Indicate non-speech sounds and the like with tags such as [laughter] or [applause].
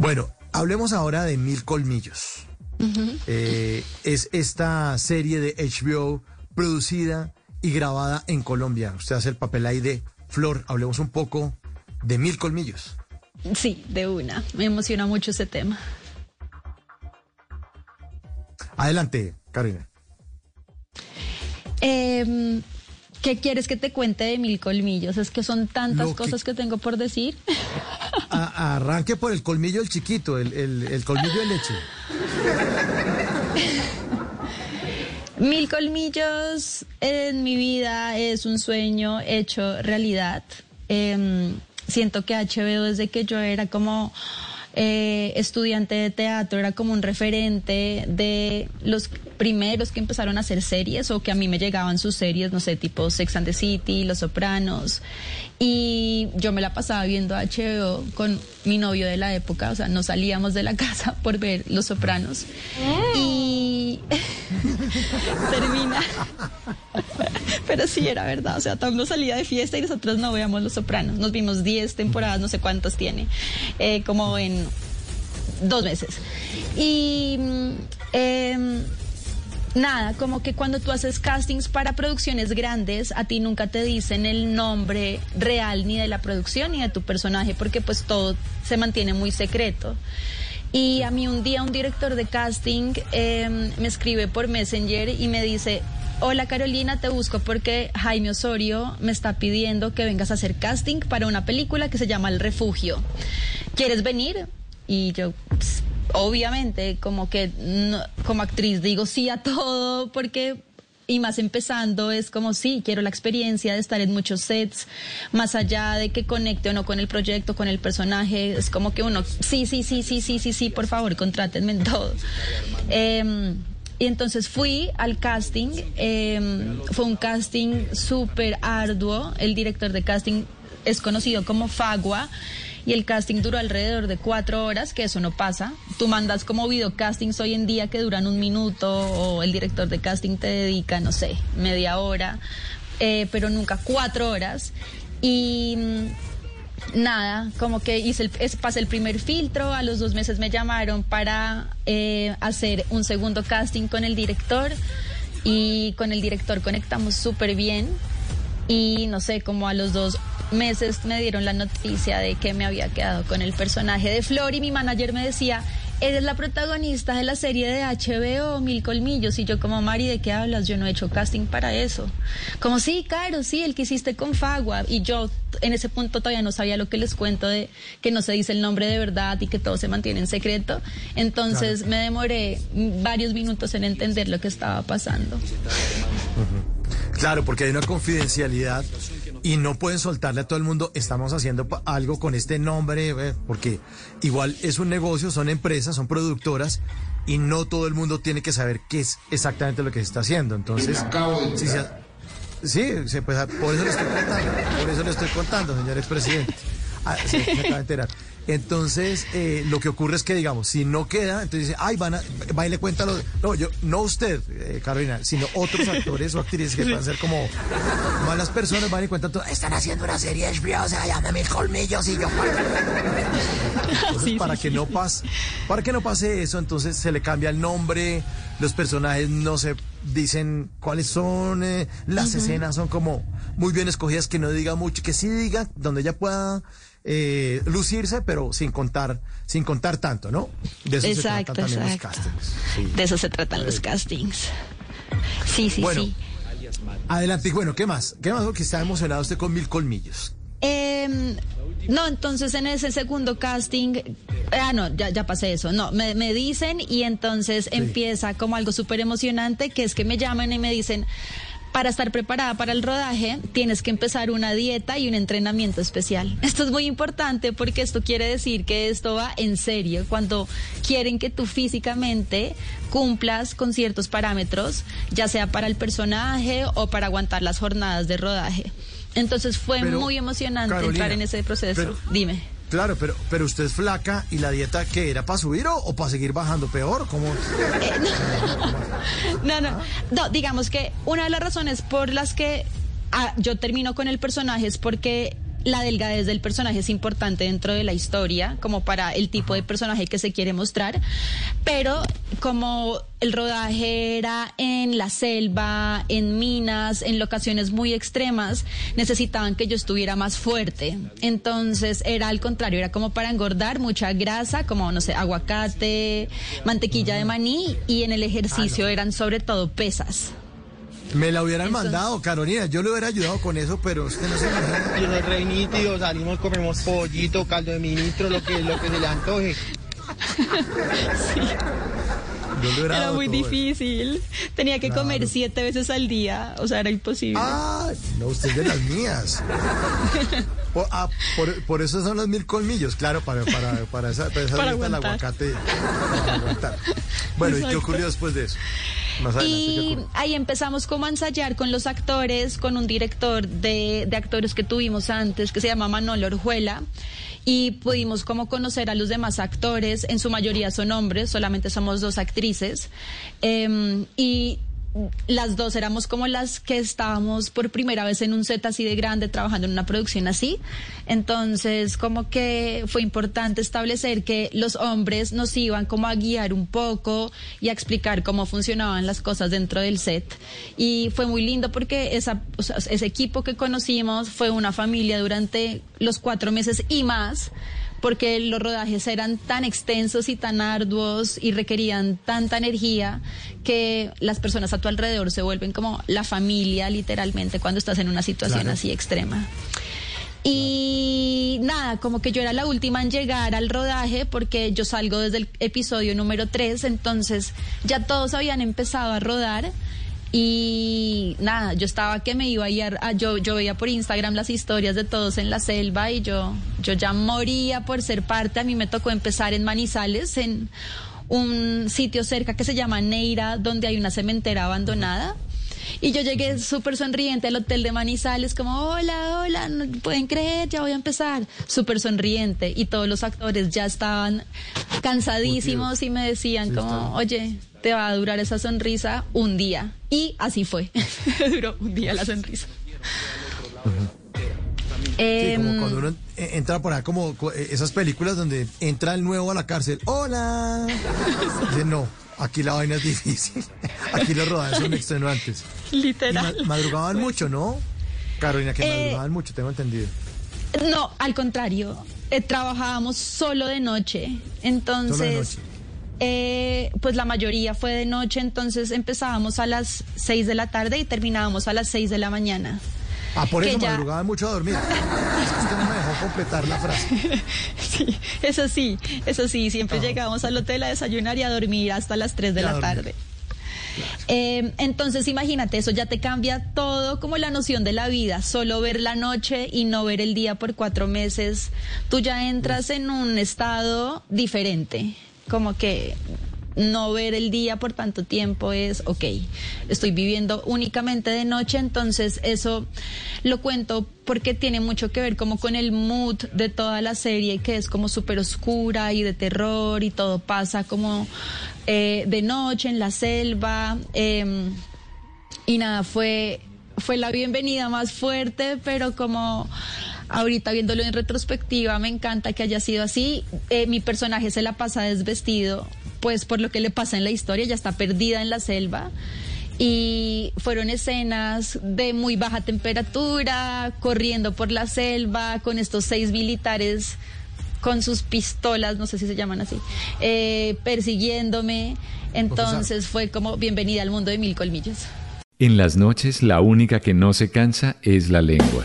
Bueno, hablemos ahora de Mil Colmillos. Eh, es esta serie de HBO producida y grabada en Colombia. Usted hace el papel ahí de Flor. Hablemos un poco de Mil Colmillos. Sí, de una. Me emociona mucho ese tema. Adelante, Karina. Em, ¿Qué quieres que te cuente de mil colmillos? Es que son tantas que- cosas que tengo por decir. [laughs] Arranque por el colmillo el chiquito, el, el- el colmillo de leche. Mil colmillos en mi vida es un sueño hecho realidad. Em, siento que HBO desde que yo era como eh, estudiante de teatro era como un referente de los primeros que empezaron a hacer series o que a mí me llegaban sus series, no sé, tipo Sex and the City, Los Sopranos. Y yo me la pasaba viendo HBO con mi novio de la época, o sea, no salíamos de la [laughs] casa por ver Los Sopranos. Y [laughs] [laughs] termina. Pero sí, era verdad. O sea, Tom no salía de fiesta y nosotros no veíamos Los Sopranos. Nos vimos 10 temporadas, no sé cuántas tiene, eh, como en dos meses. Y mm, em, nada, como que cuando tú haces castings para producciones grandes, a ti nunca te dicen el nombre real ni de la producción ni de tu personaje, porque pues todo se mantiene muy secreto. Y a mí un día un director de casting em, me escribe por Messenger y me dice, hola Carolina, te busco porque Jaime Osorio me está pidiendo que vengas a hacer casting para una película que se llama El Refugio. ¿Quieres venir? Y yo, "Ps, obviamente, como que como actriz digo sí a todo porque y más empezando es como sí, quiero la experiencia de estar en muchos sets, más allá de que conecte o no con el proyecto, con el personaje, es como que uno, sí, sí, sí, sí, sí, sí, sí, por favor, contrátenme en todo. Em, y entonces fui al casting, em, fue un casting súper arduo, el director de casting es conocido como Fagua y el casting duró alrededor de cuatro horas, que eso no pasa. Tú mandas como videocastings hoy en día que duran un minuto o el director de casting te dedica, no sé, media hora, eh, pero nunca cuatro horas. Y mm, nada, como que hice el, pasé el primer filtro, a los dos meses me llamaron para eh, hacer un segundo casting con el director y con el director conectamos súper bien y no sé, como a los dos meses me dieron la noticia de que me había quedado con el personaje de Flor y mi manager me decía, eres la protagonista de la serie de HBO Mil Colmillos y yo como Mari, ¿de qué hablas? Yo no he hecho casting para eso. Como sí, claro, sí, el que hiciste con Fagua y yo en ese punto todavía no sabía lo que les cuento de que no se dice el nombre de verdad y que todo se mantiene en secreto. Entonces me demoré varios minutos en entender lo que estaba pasando. Claro, porque hay una confidencialidad y no pueden soltarle a todo el mundo, estamos haciendo algo con este nombre, eh, porque igual es un negocio, son empresas, son productoras y no todo el mundo tiene que saber qué es exactamente lo que se está haciendo. Entonces, si se sí, pues, por eso le estoy contando, por eso le estoy contando, señor expresidente. Ah, sí, acaba de enterar. Entonces, eh, lo que ocurre es que, digamos, si no queda, entonces dice, ay, van a, va y le cuenta lo, no, yo, no usted, eh, Carolina, sino otros actores o actrices que puedan ser como malas personas, van y cuentan todo, están haciendo una serie de HBO, se llama Mil Colmillos y yo... Entonces, Sí, para sí, que no pase, para que no pase eso, entonces se le cambia el nombre, los personajes no se dicen cuáles son, eh, las escenas son como muy bien escogidas, que no diga mucho, que sí diga donde ella pueda eh, lucirse, pero sin contar, sin contar tanto, ¿no? De eso Exacto, se tratan también exacto. los castings. Sí. De eso se tratan los castings. Sí, sí, Bueno. sí. Adelante, y bueno, ¿qué más? ¿Qué más? Porque está emocionado usted con mil colmillos. Em, no, entonces en ese segundo casting, ah, no, ya, ya pasé eso, no, me, me dicen y entonces empieza como algo súper emocionante, que es que me llaman y me dicen, para estar preparada para el rodaje, tienes que empezar una dieta y un entrenamiento especial. [laughs] Esto es muy importante porque esto quiere decir que esto va en serio. Cuando quieren que tú físicamente cumplas con ciertos parámetros, ya sea para el personaje o para aguantar las jornadas de rodaje. Entonces fue Pero, muy emocionante Carolina, entrar en ese proceso. pero- Dime. Claro, pero, pero usted es flaca y la dieta que era para subir o, para seguir bajando peor, ¿cómo? [laughs] No, no, no, digamos que una de las razones por las que ah, yo termino con el personaje es porque la delgadez del personaje es importante dentro de la historia, como para el tipo de personaje que se quiere mostrar, pero como el rodaje era en la selva, en minas, en locaciones muy extremas, necesitaban que yo estuviera más fuerte. Entonces era al contrario, era como para engordar mucha grasa, como, no sé, aguacate, mantequilla de maní, y en el ejercicio ah, eran sobre todo pesas. Me la hubieran mandado, Carolina. Yo le hubiera ayudado con eso, pero usted no se me Yo soy re nítido, salimos, comemos pollito, caldo de ministro, lo que, lo que se le antoje. sí. Era muy difícil. Tenía que comer siete veces al día. O sea, era imposible. Ah, no, usted es de las mías. [laughs] por, ah, por, eso son los mil colmillos, claro, para, para, para esa, para esa para el aguacate. Para aguantar. Bueno, ¿y qué ocurrió después de eso? Y ahí empezamos como a ensayar con los actores, con un director de, de actores que tuvimos antes, que se llama Manolo Orjuela y pudimos como conocer a los demás actores, en su mayoría son hombres, solamente somos dos actrices, em, y las dos éramos como las que estábamos por primera vez en un set así de grande, trabajando en una producción así. Entonces, como que fue importante establecer que los hombres nos iban como a guiar un poco y a explicar cómo funcionaban las cosas dentro del set. Y fue muy lindo porque ese equipo que conocimos fue una familia durante los cuatro meses y más porque los rodajes eran tan extensos y tan arduos y requerían tanta energía que las personas a tu alrededor se vuelven como la familia literalmente cuando estás en una situación así extrema. Y nada, como que yo era la última en llegar al rodaje porque yo salgo desde el episodio número 3, entonces ya todos habían empezado a rodar y nada, yo estaba que me iba a ir a, yo, yo veía por Instagram las historias de todos en la selva y yo, yo ya moría por ser parte. A mí me tocó empezar en Manizales, en un sitio cerca que se llama Neira, donde hay una cementera abandonada. Y yo llegué súper sonriente al hotel de Manizales, como, hola, hola, no pueden creer, ya voy a empezar. Súper sonriente. Y todos los actores ya estaban cansadísimos y me decían como, oye, te va a durar esa sonrisa un día. Y así fue. [laughs] Duró un día la sonrisa. Sí, como em, cuando uno entra por ahí, como eh, esas películas donde entra el nuevo a la cárcel. ¡Hola! [laughs] Dice, no, aquí la vaina es difícil. [laughs] Aquí los rodajes son extenuantes. Literal. madrugaban mucho, ¿no? Carolina, que eh, madrugaban mucho, tengo entendido. No, al contrario. Eh, trabajábamos solo de noche. Entonces. Solo de noche eh, pues la mayoría fue de noche, entonces empezábamos a las 6 de la tarde y terminábamos a las 6 de la mañana. Ah, por eso madrugaba mucho a dormir. es que no me dejó completar la frase. [laughs] sí, eso sí, eso sí, siempre llegábamos al hotel a desayunar y a dormir hasta las 3 de la tarde. Eh, entonces imagínate, eso ya te cambia todo como la noción de la vida, solo ver la noche y no ver el día por cuatro meses, tú ya entras en un estado diferente como que no ver el día por tanto tiempo es, ok, estoy viviendo únicamente de noche, entonces eso lo cuento porque tiene mucho que ver como con el mood de toda la serie, que es como súper oscura y de terror y todo pasa como eh, de noche en la selva. Em, y nada, fue, fue la bienvenida más fuerte, pero como Ahorita viéndolo en retrospectiva, me encanta que haya sido así. Eh, mi personaje se la pasa desvestido, pues por lo que le pasa en la historia, ya está perdida en la selva. Y fueron escenas de muy baja temperatura, corriendo por la selva, con estos seis militares con sus pistolas, no sé si se llaman así, eh, persiguiéndome. Entonces fue como bienvenida al mundo de mil colmillos. En las noches la única que no se cansa es la lengua.